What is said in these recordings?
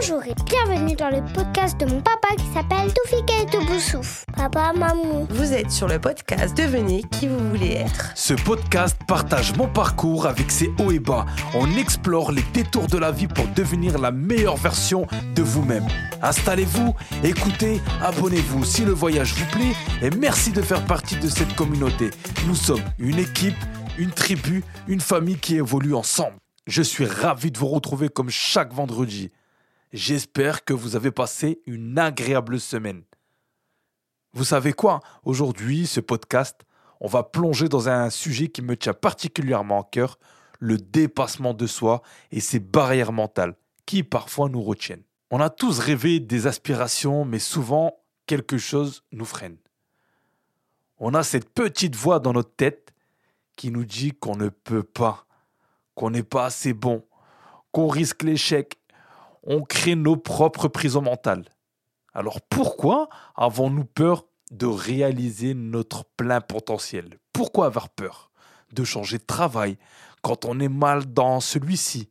Bonjour et bienvenue dans le podcast de mon papa qui s'appelle Toufik et Toubousouf. Papa, maman. Vous êtes sur le podcast Devenez qui vous voulez être. Ce podcast partage mon parcours avec ses hauts et bas. On explore les détours de la vie pour devenir la meilleure version de vous-même. Installez-vous, écoutez, abonnez-vous si le voyage vous plaît et merci de faire partie de cette communauté. Nous sommes une équipe, une tribu, une famille qui évolue ensemble. Je suis ravi de vous retrouver comme chaque vendredi. J'espère que vous avez passé une agréable semaine. Vous savez quoi? Aujourd'hui, ce podcast, on va plonger dans un sujet qui me tient particulièrement à cœur, le dépassement de soi et ses barrières mentales qui parfois nous retiennent. On a tous rêvé des aspirations, mais souvent quelque chose nous freine. On a cette petite voix dans notre tête qui nous dit qu'on ne peut pas, qu'on n'est pas assez bon, qu'on risque l'échec. On crée nos propres prisons mentales. Alors pourquoi avons-nous peur de réaliser notre plein potentiel? Pourquoi avoir peur de changer de travail quand on est mal dans celui-ci?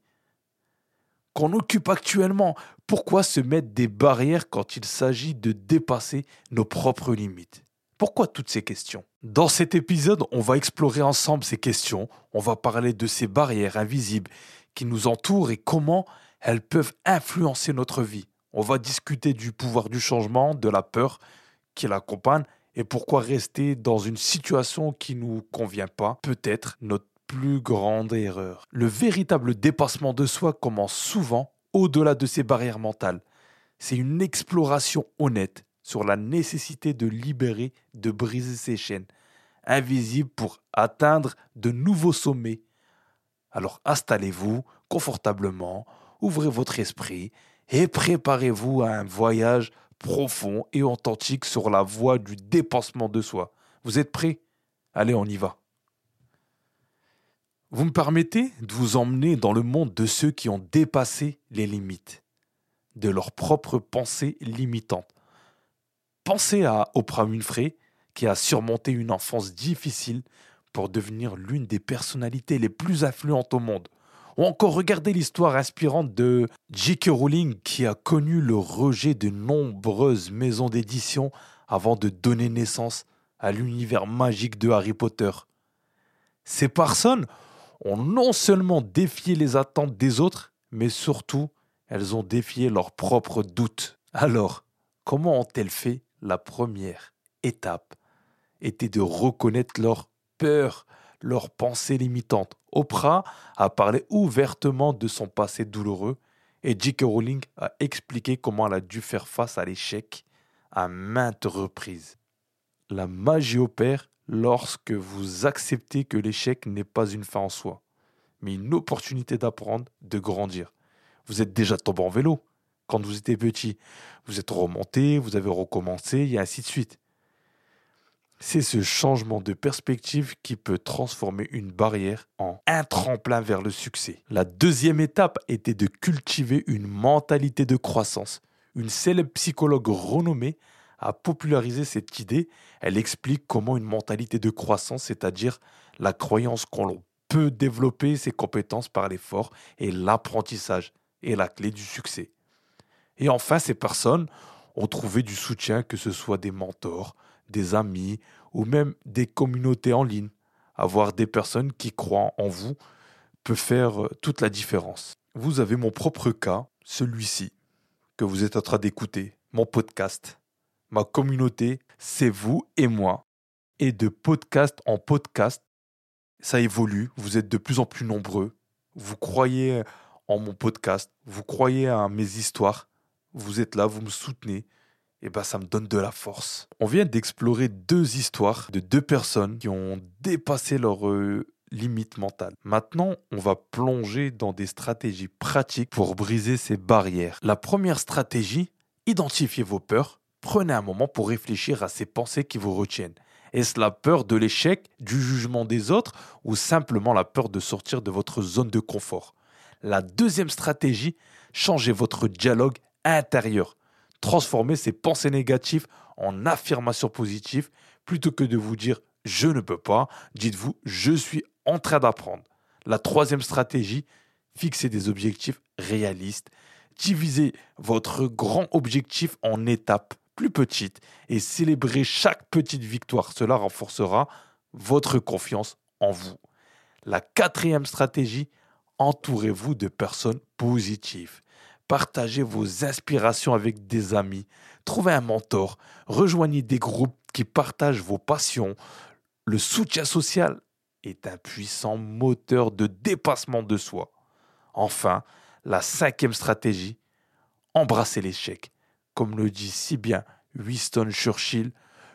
Qu'on occupe actuellement Pourquoi se mettre des barrières quand il s'agit de dépasser nos propres limites? Pourquoi toutes ces questions? Dans cet épisode, on va explorer ensemble ces questions, on va parler de ces barrières invisibles qui nous entourent et comment elles peuvent influencer notre vie. On va discuter du pouvoir du changement, de la peur qui l'accompagne et pourquoi rester dans une situation qui ne nous convient pas peut être notre plus grande erreur. Le véritable dépassement de soi commence souvent au-delà de ces barrières mentales. C'est une exploration honnête sur la nécessité de libérer, de briser ces chaînes invisibles pour atteindre de nouveaux sommets. Alors installez-vous confortablement, ouvrez votre esprit et préparez-vous à un voyage profond et authentique sur la voie du dépassement de soi. Vous êtes prêts? Allez, on y va. Vous me permettez de vous emmener dans le monde de ceux qui ont dépassé les limites, de leurs propres pensées limitantes Pensez à Oprah Winfrey, qui a surmonté une enfance difficile pour devenir l'une des personnalités les plus influentes au monde. Ou encore regardez l'histoire inspirante de J.K. Rowling qui a connu le rejet de nombreuses maisons d'édition avant de donner naissance à l'univers magique de Harry Potter. Ces personnes ont non seulement défié les attentes des autres, mais surtout elles ont défié leurs propres doutes. Alors, comment ont-elles fait la première étape? Était de reconnaître leur peur, leurs pensées limitantes. Oprah a parlé ouvertement de son passé douloureux et J.K. Rowling a expliqué comment elle a dû faire face à l'échec à maintes reprises. La magie opère lorsque vous acceptez que l'échec n'est pas une fin en soi, mais une opportunité d'apprendre, de grandir. Vous êtes déjà tombé en vélo quand vous étiez petit. Vous êtes remonté, vous avez recommencé, et ainsi de suite. C'est ce changement de perspective qui peut transformer une barrière en un tremplin vers le succès. La deuxième étape était de cultiver une mentalité de croissance. Une célèbre psychologue renommée a popularisé cette idée. Elle explique comment une mentalité de croissance, c'est-à-dire la croyance qu'on peut développer ses compétences par l'effort et l'apprentissage, est la clé du succès. Et enfin, ces personnes ont du soutien, que ce soit des mentors, des amis ou même des communautés en ligne. Avoir des personnes qui croient en vous peut faire euh, toute la différence. Vous avez mon propre cas, celui-ci, que vous êtes en train d'écouter, mon podcast. Ma communauté, c'est vous et moi. Et de podcast en podcast, ça évolue, vous êtes de plus en plus nombreux. Vous croyez en mon podcast, vous croyez à mes histoires vous êtes là, vous me soutenez, et ben ça me donne de la force. On vient d'explorer deux histoires de deux personnes qui ont dépassé leurs euh, limites mentales. Maintenant, on va plonger dans des stratégies pratiques pour briser ces barrières. La première stratégie, identifiez vos peurs. Prenez un moment pour réfléchir à ces pensées qui vous retiennent. Est-ce la peur de l'échec, du jugement des autres ou simplement la peur de sortir de votre zone de confort? La deuxième stratégie, changez votre dialogue intérieur. Transformez ces pensées négatives en affirmations positives plutôt que de vous dire je ne peux pas, dites-vous je suis en train d'apprendre. La troisième stratégie, fixez des objectifs réalistes. diviser votre grand objectif en étapes plus petites et célébrer chaque petite victoire. Cela renforcera votre confiance en vous. La quatrième stratégie, entourez-vous de personnes positives. Partagez vos inspirations avec des amis. Trouvez un mentor. Rejoignez des groupes qui partagent vos passions. Le soutien social est un puissant moteur de dépassement de soi. Enfin, la cinquième stratégie, embrassez l'échec. Comme le dit si bien Winston Churchill,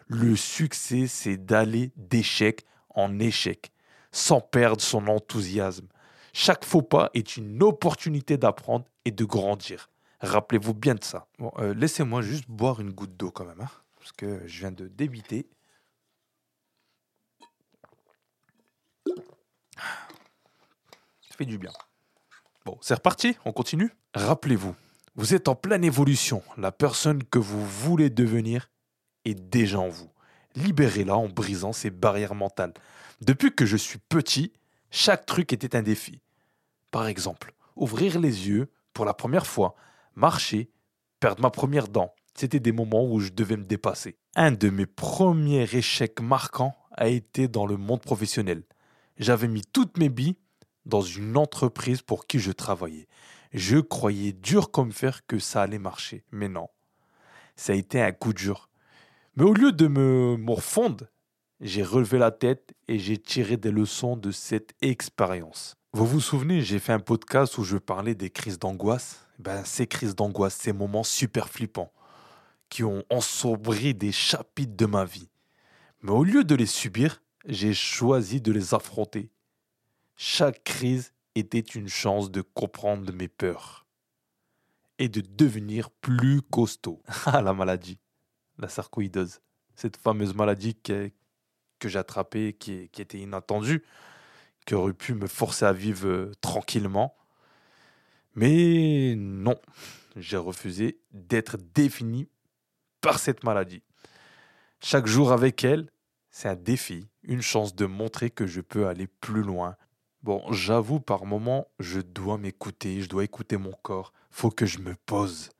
le succès, c'est d'aller d'échec en échec, sans perdre son enthousiasme. Chaque faux pas est une opportunité d'apprendre et de grandir. Rappelez-vous bien de ça. Bon, euh, laissez-moi juste boire une goutte d'eau quand même, hein, parce que je viens de débiter. Ça fait du bien. Bon, c'est reparti, on continue. Rappelez-vous, vous êtes en pleine évolution. La personne que vous voulez devenir est déjà en vous. Libérez-la en brisant ces barrières mentales. Depuis que je suis petit, chaque truc était un défi. Par exemple, ouvrir les yeux pour la première fois, marcher, perdre ma première dent. C'était des moments où je devais me dépasser. Un de mes premiers échecs marquants a été dans le monde professionnel. J'avais mis toutes mes billes dans une entreprise pour qui je travaillais. Je croyais dur comme fer que ça allait marcher, mais non. Ça a été un coup dur. Mais au lieu de me morfondre, j'ai relevé la tête et j'ai tiré des leçons de cette expérience. Vous vous souvenez, j'ai fait un podcast où je parlais des crises d'angoisse? Ben, ces crises d'angoisse, ces moments super flippants qui ont ensombri des chapitres de ma vie. Mais au lieu de les subir, j'ai choisi de les affronter. Chaque crise était une chance de comprendre mes peurs et de devenir plus costaud. Ah, la maladie, la sarcoïdose, cette fameuse maladie que, que j'ai attrapée, qui, qui était inattendue, qui aurait pu me forcer à vivre euh, tranquillement. Mais non, j'ai refusé d'être défini par cette maladie. Chaque jour avec elle, c'est un défi, une chance de montrer que je peux aller plus loin. Bon, j'avoue, par moments, je dois m'écouter, je dois écouter mon corps. Faut que je me pose.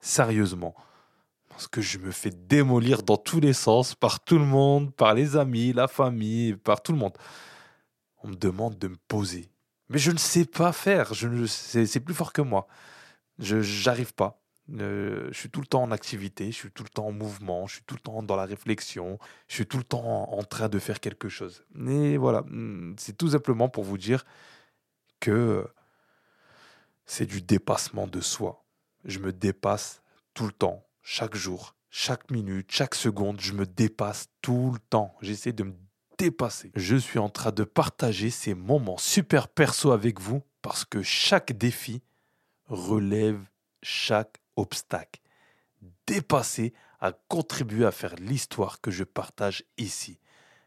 Sérieusement. Parce que je me fais démolir dans tous les sens, par tout le monde, par les amis, la famille, par tout le monde on me demande de me poser. Mais je ne sais pas faire, je c'est plus fort que moi. Je n'arrive pas. Euh, je suis tout le temps en activité, je suis tout le temps en mouvement, je suis tout le temps dans la réflexion, je suis tout le temps en, train de faire quelque chose. Et voilà, hmm, c'est tout simplement pour vous dire que c'est du dépassement de soi. Je me dépasse tout le temps, chaque jour, chaque minute, chaque seconde, je me dépasse tout le temps. J'essaie de me dépassé. Je suis en train de partager ces moments super perso avec vous parce que chaque défi relève chaque obstacle. Dépasser a contribué à faire l'histoire que je partage ici.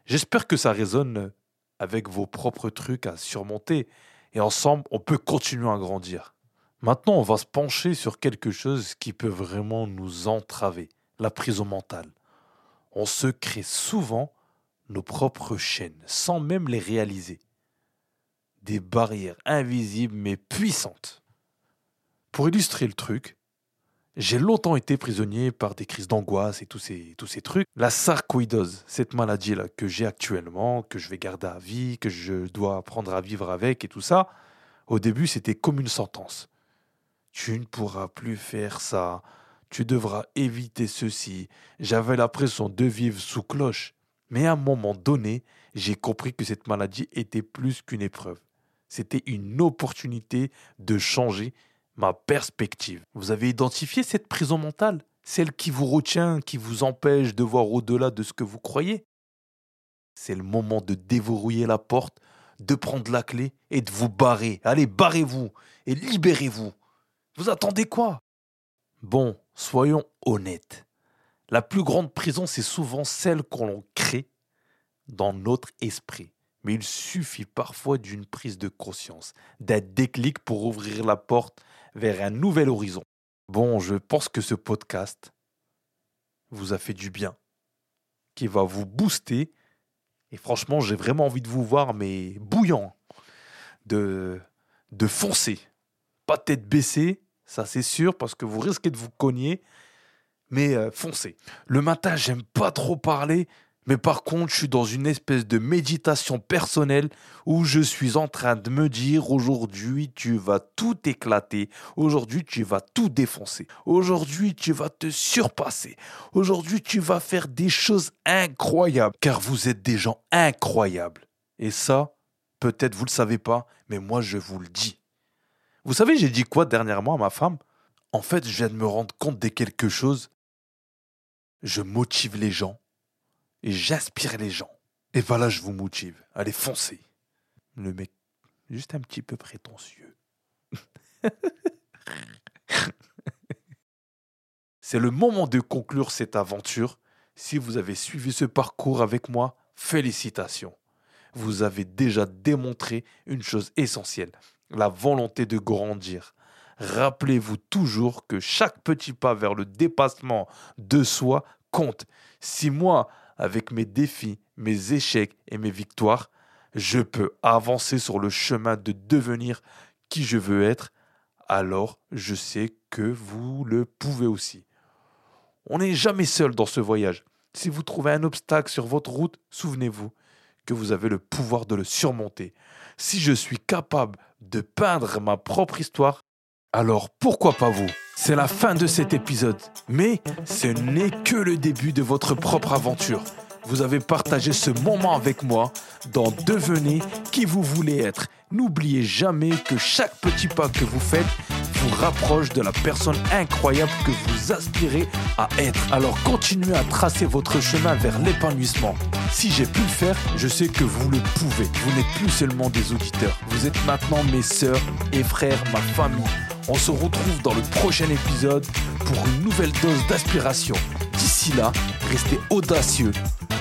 J'espère que ça résonne avec vos propres trucs à surmonter et ensemble on peut continuer à grandir. Maintenant on va se pencher sur quelque chose qui peut vraiment nous entraver, la prison mentale. On se crée souvent nos propres chaînes sans même les réaliser. Des barrières invisibles mais puissantes. Pour illustrer le truc, j'ai longtemps été prisonnier par des crises d'angoisse et tous ces, tous ces trucs. La sarcoïdose, cette maladie-là que j'ai actuellement, que je vais garder à vie, que je dois apprendre à vivre avec et tout ça, au début c'était comme une sentence. Tu ne pourras plus faire ça, tu devras éviter ceci. J'avais l'impression de vivre sous cloche. Mais à un moment donné, j'ai compris que cette maladie était plus qu'une épreuve. C'était une opportunité de changer ma perspective. Vous avez identifié cette prison mentale? Celle qui vous retient, qui vous empêche de voir au-delà de ce que vous croyez? C'est le moment de déverrouiller la porte, de prendre la clé et de vous barrer. Allez, barrez-vous et libérez-vous. Vous attendez quoi? Bon, soyons honnêtes. La plus grande prison, c'est souvent celle qu'on crée dans notre esprit. Mais il suffit parfois d'une prise de conscience, d'un déclic pour ouvrir la porte vers un nouvel horizon. Bon, je pense que ce podcast vous a fait du bien, qui va vous booster. Et franchement, j'ai vraiment envie de vous voir, mais bouillant, de, de foncer. Pas tête baissée, Ça, c'est sûr, parce que vous risquez de vous cogner. Mais euh, foncez. Le matin, j'aime pas trop parler. Mais par contre, je suis dans une espèce de méditation personnelle où je suis en train de me dire aujourd'hui tu vas tout éclater, aujourd'hui tu vas tout défoncer, aujourd'hui tu vas te surpasser, aujourd'hui tu vas faire des choses incroyables car vous êtes des gens incroyables. Et ça, peut-être vous le savez pas, mais moi je vous le dis. Vous savez, j'ai dit quoi dernièrement à ma femme? En fait, je viens de me rendre compte de quelque chose. Je motive les gens et j'aspire les gens. Et voilà, je vous motive. Allez, foncez. Le mec, juste un petit peu prétentieux. C'est le moment de conclure cette aventure. Si vous avez suivi ce parcours avec moi, félicitations. Vous avez déjà démontré une chose essentielle, la volonté de grandir. Rappelez-vous toujours que chaque petit pas vers le dépassement de soi compte. Si moi, avec mes défis, mes échecs et mes victoires, je peux avancer sur le chemin de devenir qui je veux être, alors je sais que vous le pouvez aussi. On n'est jamais seul dans ce voyage. Si vous trouvez un obstacle sur votre route, souvenez-vous que vous avez le pouvoir de le surmonter. Si je suis capable de peindre ma propre histoire, alors pourquoi pas vous? C'est la fin de cet épisode, mais ce n'est que le début de votre propre aventure. Vous avez partagé ce moment avec moi dans Devenez qui vous voulez être. N'oubliez jamais que chaque petit pas que vous faites vous rapproche de la personne incroyable que vous aspirez à être. Alors continuez à tracer votre chemin vers l'épanouissement. Si j'ai pu le faire, je sais que vous le pouvez. Vous n'êtes plus seulement des auditeurs. Vous êtes maintenant mes sœurs et frères, ma famille. On se retrouve dans le prochain épisode pour une nouvelle dose d'aspiration. D'ici là, restez audacieux,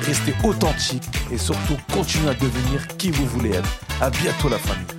restez authentique et surtout continuez à devenir qui vous voulez être. À bientôt la famille.